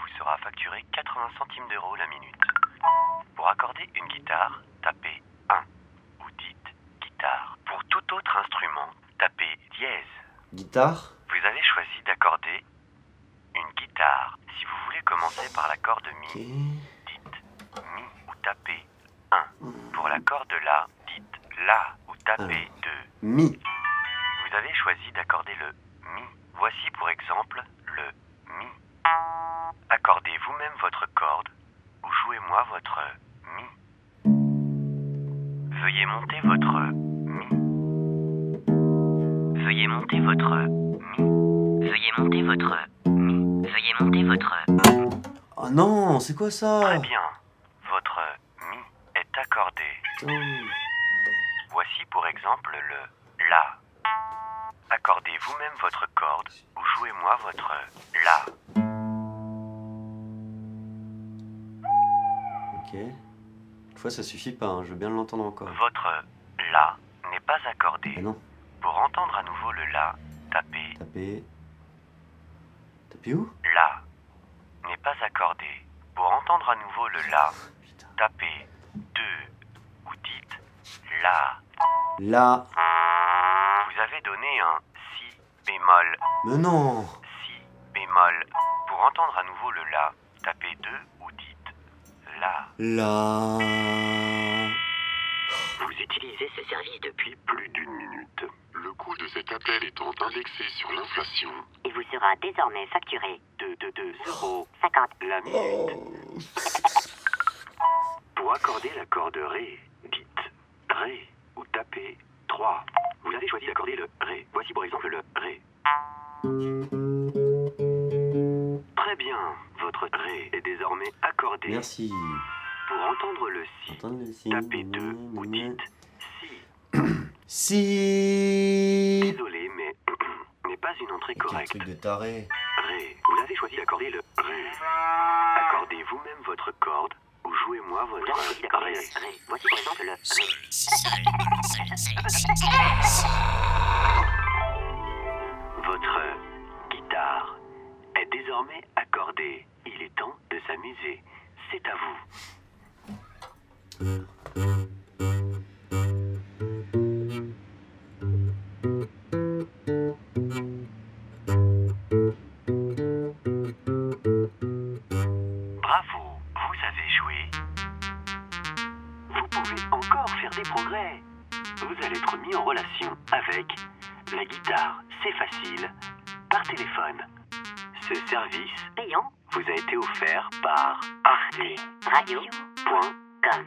vous sera facturé 80 centimes d'euros la minute. Pour accorder une guitare, tapez 1 ou dites guitare. Pour tout autre instrument, tapez dièse. Guitare? Vous avez choisi d'accorder une guitare. Si vous voulez commencer par l'accord de mi, dites mi ou tapez 1. Pour l'accord de la, dites la ou tapez 2. Mi. Vous avez choisi d'accorder le. Voici pour exemple le mi. Accordez vous-même votre corde ou jouez-moi votre mi. Veuillez monter votre mi. Veuillez monter votre mi. Veuillez monter votre mi. Veuillez monter votre Oh non, c'est quoi ça? Très bien. Votre mi est accordé. Voici pour exemple le La. Accordez vous-même votre corde ou jouez-moi votre La. Ok. Une fois, ça suffit pas, hein, je veux bien l'entendre encore. Votre La n'est pas accordé. Ah non, Pour entendre à nouveau le La, tapez taper. Taper où? La n'est pas accordé. Pour entendre à nouveau le La, tapez 2 ou dites La. Là. Mais non Si bémol. Pour entendre à nouveau le La, tapez 2 ou dites La. Là. Vous utilisez ce service depuis Plus d'une minute. Le coût de cet appel étant indexé sur l'inflation, Il vous sera désormais facturé 2 de 2 euros 50 la minute. Pour accorder l'accord de Ré, dites Ré ou tapez 3. Vous avez choisi d'accorder le Ré. Voici pour exemple le Ré. Très bien, votre Ré est désormais accordé. Merci. Pour entendre le Si, Entendre le si. tapez 2 ou dites Si. Si. Désolé, mais n'est pas une entrée Quel correcte. truc de taré. Ré. Vous avez choisi d'accorder le Ré. Accordez vous-même votre corde ou jouez-moi votre Ré. le Ré. Voici par exemple le Ré. C'est à vous. Bravo, vous avez joué. Vous pouvez encore faire des progrès. Vous allez être mis en relation avec la guitare, c'est facile, par téléphone. Ce service Payant vous a été offert par arte.com. radio.com